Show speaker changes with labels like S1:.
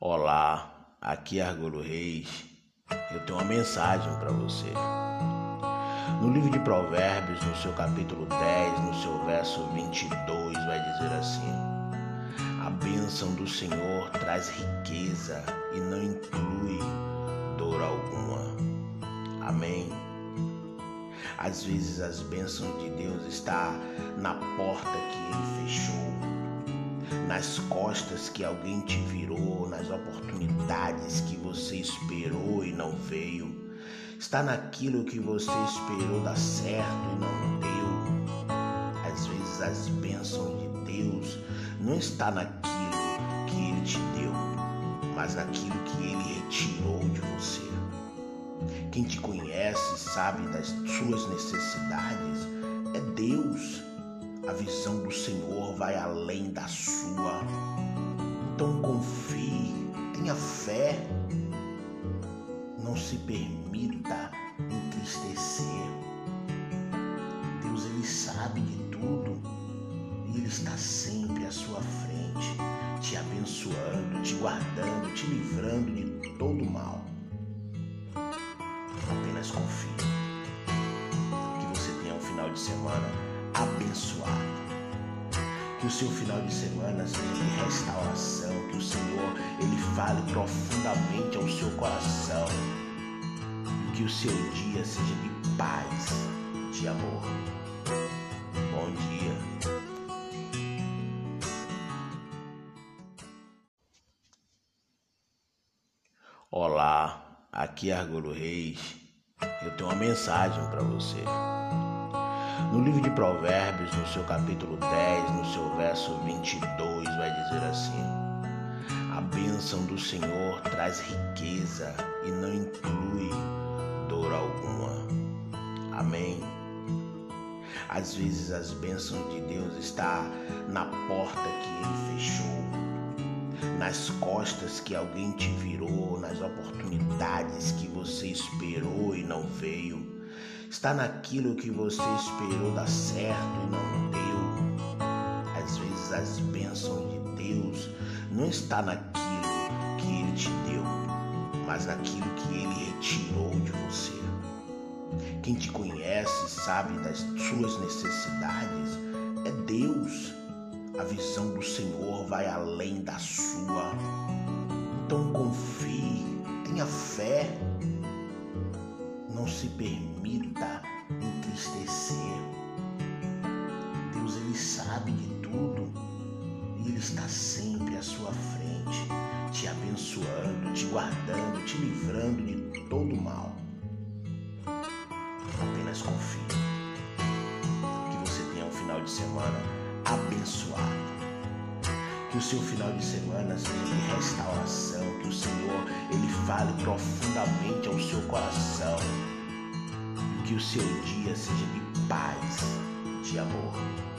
S1: Olá, aqui é Argolo Reis. Eu tenho uma mensagem para você. No livro de Provérbios, no seu capítulo 10, no seu verso 22, vai dizer assim: A bênção do Senhor traz riqueza e não inclui dor alguma. Amém. Às vezes as bênçãos de Deus estão na porta que ele fechou nas costas que alguém te virou, nas oportunidades que você esperou e não veio. Está naquilo que você esperou dar certo e não deu. Às vezes as bênçãos de Deus não está naquilo que ele te deu, mas naquilo que ele retirou de você. Quem te conhece sabe das suas necessidades é Deus. A visão do Senhor vai além da sua. Então confie, tenha fé. Não se permita entristecer. Deus ele sabe de tudo e ele está sempre à sua frente, te abençoando, te guardando, te livrando de todo mal. Apenas confie. Que você tenha um final de semana abençoado. Que o seu final de semana seja de restauração, que o Senhor ele fale profundamente ao seu coração. Que o seu dia seja de paz, de amor. Bom dia. Olá, aqui é Argolo Reis. Eu tenho uma mensagem para você. No livro de Provérbios, no seu capítulo 10, no seu verso 22, vai dizer assim: A bênção do Senhor traz riqueza e não inclui dor alguma. Amém. Às vezes as bênçãos de Deus estão na porta que ele fechou, nas costas que alguém te virou, nas oportunidades que você esperou e não veio está naquilo que você esperou dar certo e não deu. Às vezes as bênçãos de Deus não está naquilo que Ele te deu, mas naquilo que Ele retirou de você. Quem te conhece sabe das suas necessidades é Deus. A visão do Senhor vai além da sua. Então confie, tenha fé não se permita sempre à sua frente, te abençoando, te guardando, te livrando de todo mal. Apenas confie que você tenha um final de semana abençoado. Que o seu final de semana seja de restauração, que o Senhor ele fale profundamente ao seu coração que o seu dia seja de paz, de amor.